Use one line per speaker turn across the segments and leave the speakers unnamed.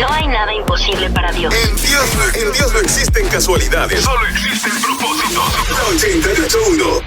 No hay nada imposible para Dios.
En Dios, no- en Dios no existen casualidades. Solo existen propósitos. 881.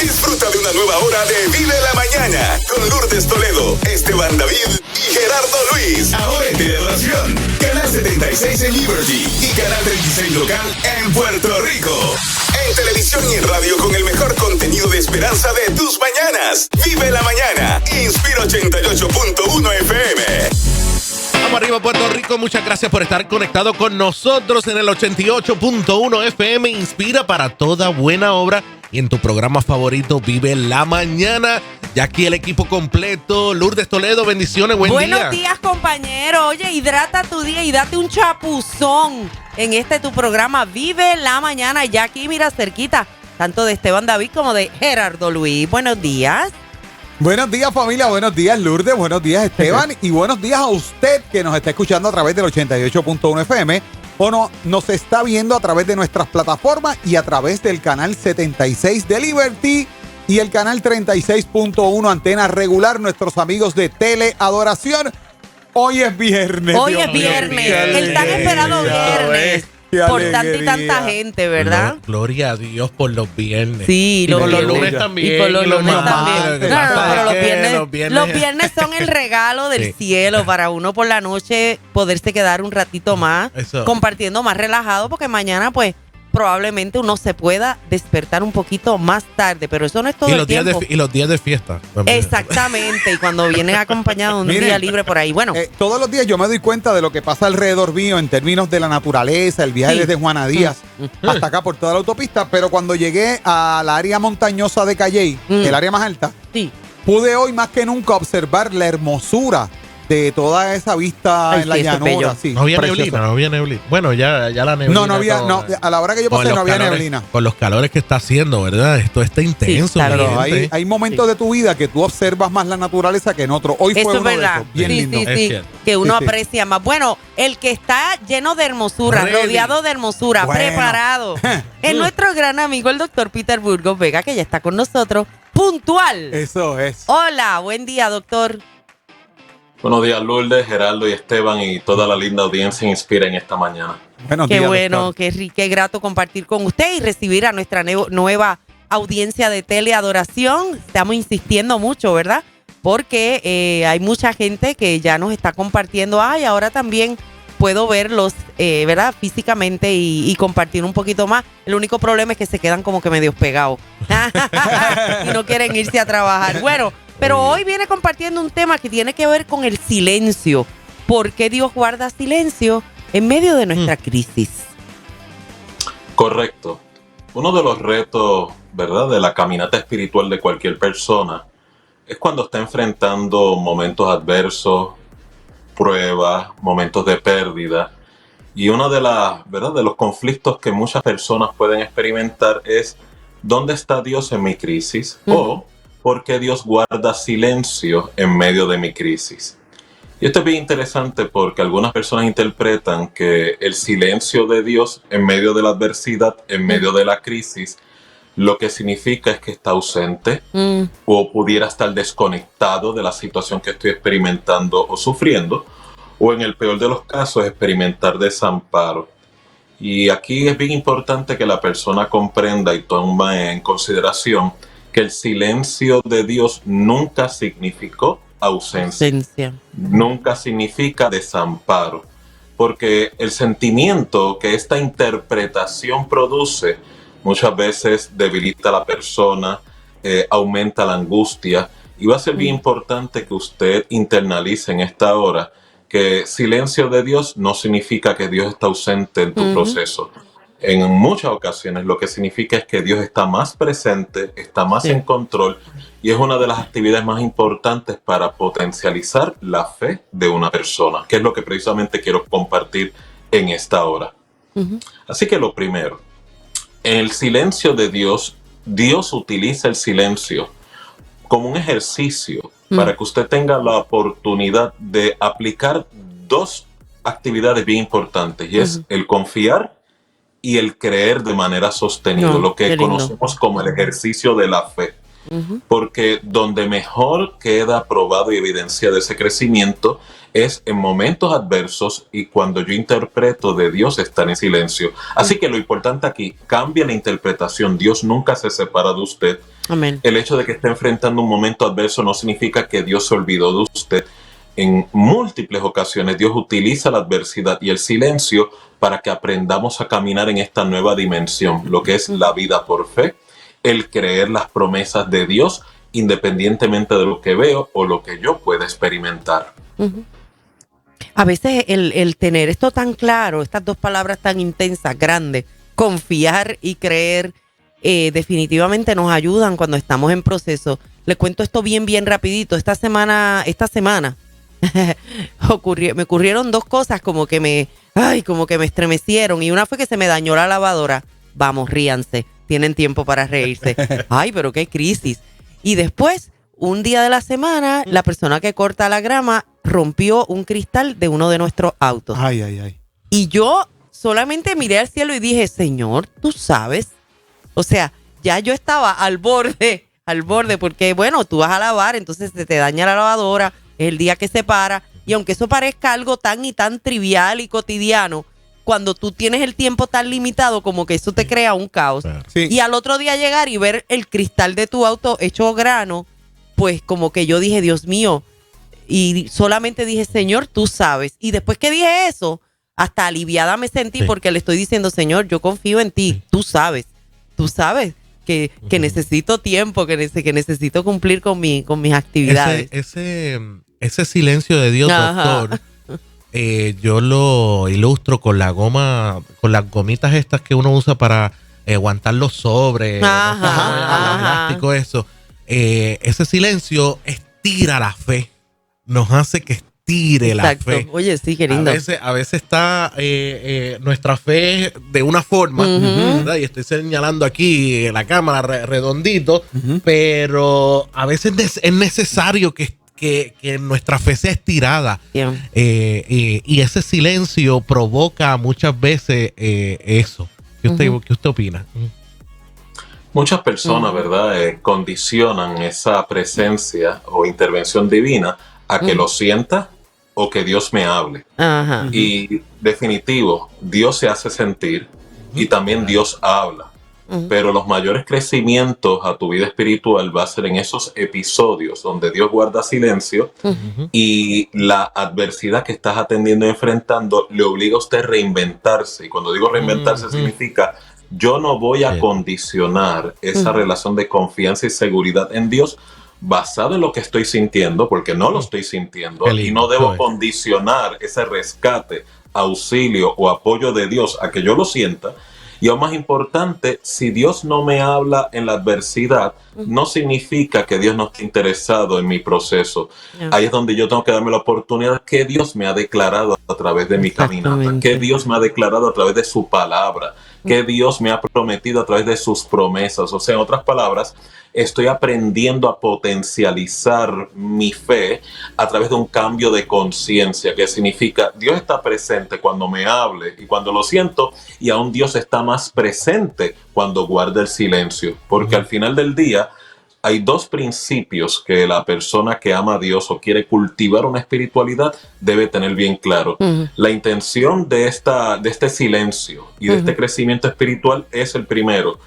Disfruta de una nueva hora de Vive la Mañana con Lourdes Toledo, Esteban David y Gerardo Luis. Ahora en televisión, Canal 76 en Liberty y Canal 36 local en Puerto Rico. En televisión y en radio con el mejor de esperanza de tus mañanas. Vive la Mañana. Inspira 88.1 FM.
Vamos arriba, Puerto Rico. Muchas gracias por estar conectado con nosotros en el 88.1 FM. Inspira para toda buena obra. Y en tu programa favorito, Vive la Mañana. Ya aquí el equipo completo. Lourdes Toledo, bendiciones, buen
Buenos
día.
días, compañero. Oye, hidrata tu día y date un chapuzón en este tu programa Vive la Mañana. Ya aquí, mira, cerquita, tanto de Esteban David como de Gerardo Luis. Buenos días.
Buenos días familia, buenos días Lourdes, buenos días Esteban y buenos días a usted que nos está escuchando a través del 88.1 FM o no, nos está viendo a través de nuestras plataformas y a través del canal 76 de Liberty y el canal 36.1 antena regular, nuestros amigos de Teleadoración. Hoy es viernes.
Hoy
Dios
es viernes, el tan esperado viernes. Por tanta y tanta gente, ¿verdad?
Glo- Gloria a Dios por los viernes.
Sí,
y por los
viernes.
lunes también.
Y por los lunes también. No, no, no, pero los viernes,
los viernes-
los viernes son el regalo del
Sí.
cielo para uno por la noche poderse quedar un ratito más
Eso.
compartiendo más relajado porque mañana pues probablemente uno se pueda despertar un poquito más tarde, pero eso no es todo
y,
el
los días de,
tiempo.
fi- y los días de fiesta. también.
Exactamente, y cuando vienen acompañado de un
Miren,
día libre por ahí. Bueno,
Eh, todos los días yo me doy cuenta de lo que pasa alrededor mío en términos de la naturaleza, el viaje
Sí.
desde Juana Díaz
Mm.
hasta acá por toda la autopista, pero cuando llegué al área montañosa de Calley,
Mm.
el área más alta,
sí.
pude hoy más que nunca observar la hermosura de toda esa vista
Ay,
en la
sí, eso
llanura. sí,
No había
precioso.
neblina, no había neblina. Bueno, ya, ya la neblina.
No, no había, no, a la hora que yo pasé no había
calores-
neblina.
Con los calores que está haciendo, ¿verdad? Esto está intenso.
está
mi
bien.
Pero hay, momentos de tu vida que tú observas más la naturaleza que en otro. Hoy
Eso
fue
es
uno de
verdad.
esos, bien
sí,
lindo.
sí,
Es
sí. Que uno
Sí, sí.
aprecia más. Bueno, el que está lleno de hermosura,
Ready.
rodeado de hermosura,
Bueno.
preparado, es nuestro gran amigo el doctor Peter Burgos Vega, que ya está con nosotros, puntual.
Eso es.
Hola, buen día, doctor.
Buenos días, Lourdes, Geraldo y Esteban y toda la linda audiencia Inspira en esta mañana.
Buenos
Qué
días,
bueno,
doctor.
qué, ri- qué grato compartir con usted y recibir a nuestra nueva audiencia de teleadoración. Estamos insistiendo mucho, ¿verdad? Porque eh, hay mucha gente que ya nos está compartiendo. Ay, ahora también puedo verlos, eh, ¿verdad? Físicamente y, y compartir un poquito más. El único problema es que se quedan como que medio pegados y no quieren irse a trabajar. Bueno, pero hoy viene compartiendo un tema que tiene que ver con el silencio. ¿Por qué Dios guarda silencio en medio de nuestra crisis?
Correcto. Uno de los retos, ¿verdad?, de la caminata espiritual de cualquier persona es cuando está enfrentando momentos adversos, pruebas, momentos de pérdida. Y uno de las, ¿verdad?, de los conflictos que muchas personas pueden experimentar es ¿dónde está Dios en mi crisis? O ¿por qué Dios guarda silencio en medio de mi crisis? Y esto es bien interesante porque algunas personas interpretan que el silencio de Dios en medio de la adversidad, en medio de la crisis, lo que significa es que está ausente
Mm,
o pudiera estar desconectado de la situación que estoy experimentando o sufriendo, o en el peor de los casos experimentar desamparo. Y aquí es bien importante que la persona comprenda y tome en consideración que el silencio de Dios nunca significó ausencia
ausencia.
nunca significa desamparo, porque el sentimiento que esta interpretación produce muchas veces debilita a la persona, eh, aumenta la angustia, y va a ser bien importante que usted internalice en esta hora que silencio de Dios no significa que Dios está ausente en tu proceso. En muchas ocasiones lo que significa es que Dios está más presente, está más
Sí.
en control y es una de las actividades más importantes para potencializar la fe de una persona, que es lo que precisamente quiero compartir en esta hora. Así que lo primero, en el silencio de Dios, Dios utiliza el silencio como un ejercicio
Mm.
para que usted tenga la oportunidad de aplicar dos actividades bien importantes y es
Ujú.
el confiar y el creer de manera sostenida,
No,
lo que conocemos como el ejercicio de la fe.
Ujú.
porque donde mejor queda probado y evidenciado ese crecimiento es en momentos adversos y cuando yo interpreto de Dios estar en silencio. Así que lo importante aquí, cambia la interpretación. Dios nunca se separa de usted.
Amén.
El hecho de que esté enfrentando un momento adverso no significa que Dios se olvidó de usted. En múltiples ocasiones Dios utiliza la adversidad y el silencio para que aprendamos a caminar en esta nueva dimensión, lo que es la vida por fe, el creer las promesas de Dios independientemente de lo que veo o lo que yo pueda experimentar.
A veces el, tener esto tan claro, estas dos palabras tan intensas, grandes, confiar y creer, eh, definitivamente nos ayudan cuando estamos en proceso. Le cuento esto bien, bien rapidito. Esta semana, esta semana, ocurrió, me ocurrieron dos cosas como que me, ay, como que me estremecieron. Y una fue que se me dañó la lavadora. Vamos, ríanse. Tienen tiempo para reírse. Ay, pero qué crisis. Y después, un día de la semana, la persona que corta la grama rompió un cristal de uno de nuestros autos.
Ay, ay, ay.
Y yo solamente miré al cielo y dije, Señor, tú sabes. O sea, ya yo estaba al borde, al borde, porque bueno, tú vas a lavar, entonces se te daña la lavadora, es el día que se para. Y aunque eso parezca algo tan y tan trivial y cotidiano, cuando tú tienes el tiempo tan limitado, como que eso te crea un caos.
Sí.
Y al otro día llegar y ver el cristal de tu auto hecho grano, pues como que yo dije, Dios mío, y solamente dije, Señor, tú sabes. Y después que dije eso, hasta aliviada me sentí
Sí.
porque le estoy diciendo, Señor, yo confío en ti, tú sabes, tú sabes que, que necesito tiempo, que, que necesito cumplir con, mi, con mis actividades.
Ese, ese, ese silencio de Dios,
Ajá.
doctor, eh, yo lo ilustro con la goma, con las gomitas estas que uno usa para eh, aguantar los sobres,
Ajá,
no plástico, eso. Eh, ese silencio estira la fe, nos hace que estire la
Exacto.
fe.
Oye, sí, qué
A
lindo.
veces, a veces está eh, eh, nuestra fe de una forma. ¿verdad? y estoy señalando aquí la cámara re- redondito, pero a veces es necesario que, que- que nuestra fe sea estirada.
Bien.
eh, y ese silencio provoca muchas veces eh, eso. ¿Qué usted. ¿Qué usted opina?
Muchas personas. ¿verdad?, Eh, condicionan esa presencia o intervención divina a que lo sienta o que Dios me hable.
Ajá.
Y definitivo, Dios se hace sentir y también Dios habla. Pero los mayores crecimientos a tu vida espiritual va a ser en esos episodios donde Dios guarda silencio y la adversidad que estás atendiendo y enfrentando le obliga a usted a reinventarse. Y cuando digo reinventarse significa yo no voy a condicionar esa relación de confianza y seguridad en Dios basado en lo que estoy sintiendo, porque no lo estoy sintiendo, y no debo
¿sabes?
condicionar ese rescate, auxilio o apoyo de Dios a que yo lo sienta. Y aún más importante, si Dios no me habla en la adversidad, no significa que Dios no esté interesado en mi proceso.
Ya.
Ahí es donde yo tengo que darme la oportunidad que Dios me ha declarado a través de mi caminata, que Dios me ha declarado a través de su palabra, que Dios me ha prometido a través de sus promesas. O sea, en otras palabras, estoy aprendiendo a potencializar mi fe a través de un cambio de conciencia, que significa Dios está presente cuando me hable y cuando lo siento, y aún Dios está más presente cuando guarda el silencio, porque al final del día hay dos principios que la persona que ama a Dios o quiere cultivar una espiritualidad debe tener bien claro. La intención de, esta, de este silencio y de este crecimiento espiritual es el primero,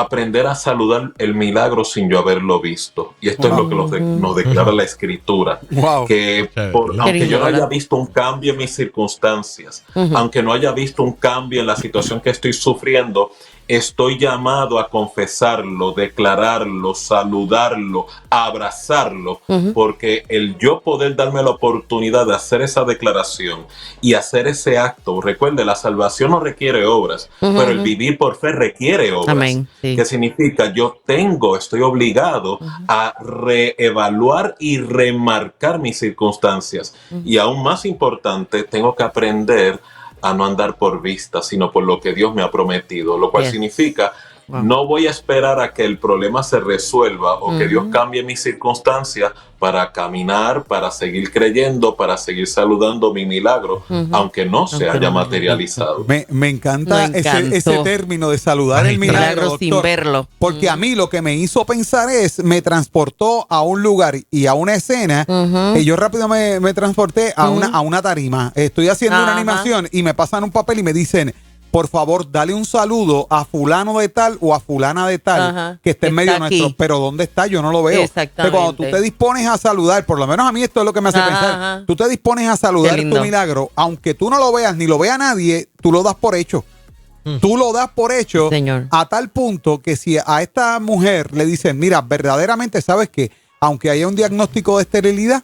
aprender a saludar el milagro sin yo haberlo visto. Y esto es lo que nos, de- nos declara la escritura.
Wow.
Que por- aunque yo no haya visto un cambio en mis circunstancias,
Ujú.
aunque no haya visto un cambio en la situación que estoy sufriendo, estoy llamado a confesarlo, declararlo, saludarlo, abrazarlo,
Ujú.
porque el yo poder darme la oportunidad de hacer esa declaración y hacer ese acto, recuerde, la salvación no requiere obras,
Ujú,
pero el vivir por fe requiere obras.
Amén. Sí.
Que significa yo tengo, estoy obligado a reevaluar y remarcar mis circunstancias. Y aún más importante, tengo que aprender a no andar por vista, sino por lo que Dios me ha prometido, lo cual significa
Wow.
No voy a esperar a que el problema se resuelva o que. Dios cambie mis circunstancias para caminar, para seguir creyendo, para seguir saludando mi milagro, aunque no se
Aunque
haya
no.
materializado.
Me, me encanta
Me
ese, término de saludar
Ay,
el milagro,
Milagro sin verlo.
Porque a mí lo que me hizo pensar es, me transportó a un lugar y a una escena, y yo rápido me, me transporté a, una, a una tarima. Estoy haciendo una animación y me pasan un papel y me dicen, por favor, dale un saludo a fulano de tal o a fulana de tal
Ajá.
que esté en medio
está
nuestro.
aquí.
Pero ¿dónde está? Yo no lo veo.
Exactamente.
Entonces, cuando tú te dispones a saludar, por lo menos a mí esto es lo que me hace
Ajá,
pensar, tú te dispones a saludar tu milagro, aunque tú no lo veas ni lo vea nadie, tú lo das por hecho. Tú lo das por hecho
Señor.
a tal punto que si a esta mujer le dicen, mira, verdaderamente sabes que aunque haya un diagnóstico de esterilidad,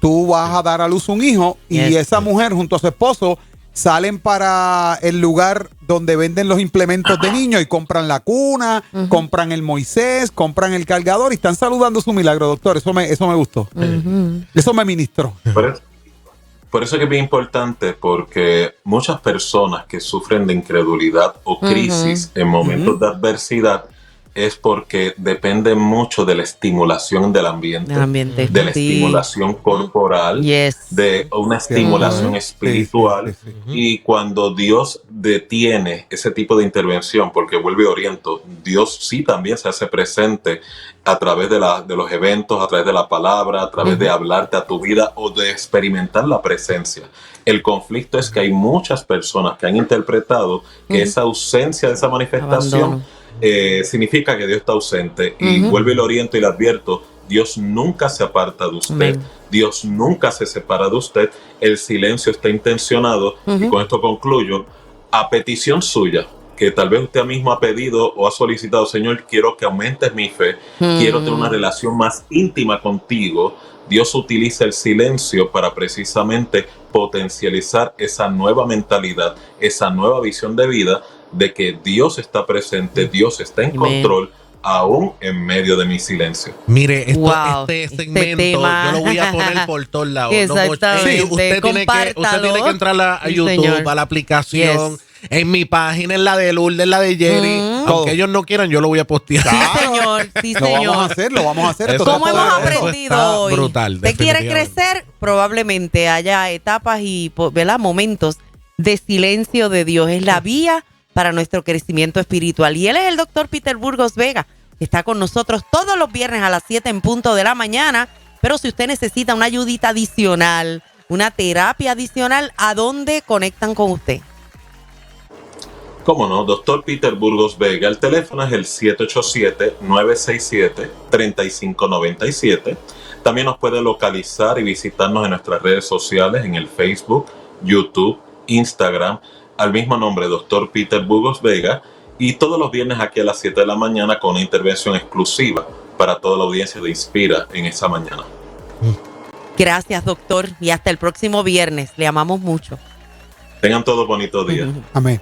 tú vas a dar a luz un hijo y
Yes.
esa mujer junto a su esposo salen para el lugar donde venden los implementos de niños y compran la cuna, compran el Moisés, compran el cargador y están saludando su milagro, doctor. Eso me, eso me gustó. Eso me ministró.
Por eso, por eso que es bien importante, porque muchas personas que sufren de incredulidad o crisis en momentos de adversidad es porque dependen mucho de la estimulación del ambiente,
Del ambiente,
de la
sí.
estimulación corporal,
Yes.
de una estimulación espiritual.
Sí,
Y cuando Dios detiene ese tipo de intervención, porque vuelve a oriento, Dios sí también se hace presente a través de, la- de los eventos, a través de la palabra, a través de hablarte a tu vida o de experimentar la presencia. El conflicto es que hay muchas personas que han interpretado que esa ausencia de esa manifestación
Abandono.
Eh, significa que Dios está ausente. Y vuelve el oriento y le advierto, Dios nunca se aparta de usted.
Amén.
Dios nunca se separa de usted. El silencio está intencionado. Y con esto concluyo. A petición suya, que tal vez usted mismo ha pedido o ha solicitado, Señor, quiero que aumentes mi fe. Quiero tener una relación más íntima contigo. Dios utiliza el silencio para precisamente potencializar esa nueva mentalidad, esa nueva visión de vida de que Dios está presente, Dios está en
Amén.
control, aún en medio de mi silencio.
Mire, esto,
Wow,
este
este
segmento
tema.
yo lo voy a poner por todos lados. No,
Exactamente,
sí, usted, tiene que, usted tiene que entrar a,
Sí,
YouTube,
señor.
a la aplicación,
Yes.
en mi página, en la de Lourdes, en la de Jerry.
Mm.
Aunque
Todo.
ellos no quieran, yo lo voy a postear.
Sí, señor. Sí,
Lo vamos a
señor.
hacer, lo vamos a hacer.
Eso
Esto
¿Cómo
está
hemos aprendido hoy?
brutal,
¿Usted quiere crecer? Probablemente haya etapas y ¿verdad? momentos de silencio de Dios. Es la vía para nuestro crecimiento espiritual. Y él es el doctor Peter Burgos Vega, que está con nosotros todos los viernes a las 7 en punto de la mañana. Pero si usted necesita una ayudita adicional, una terapia adicional, ¿a dónde conectan con usted?
¿Cómo no? Doctor Peter Burgos Vega. El teléfono es el 787-967-3597. También nos puede localizar y visitarnos en nuestras redes sociales, en el Facebook, YouTube, Instagram, al mismo nombre, Doctor Peter Burgos Vega. Y todos los viernes aquí a las 7 de la mañana con una intervención exclusiva para toda la audiencia de Inspira en esa mañana.
Gracias, doctor. Y hasta el próximo viernes. Le amamos mucho.
Tengan todos bonitos días.
Amén.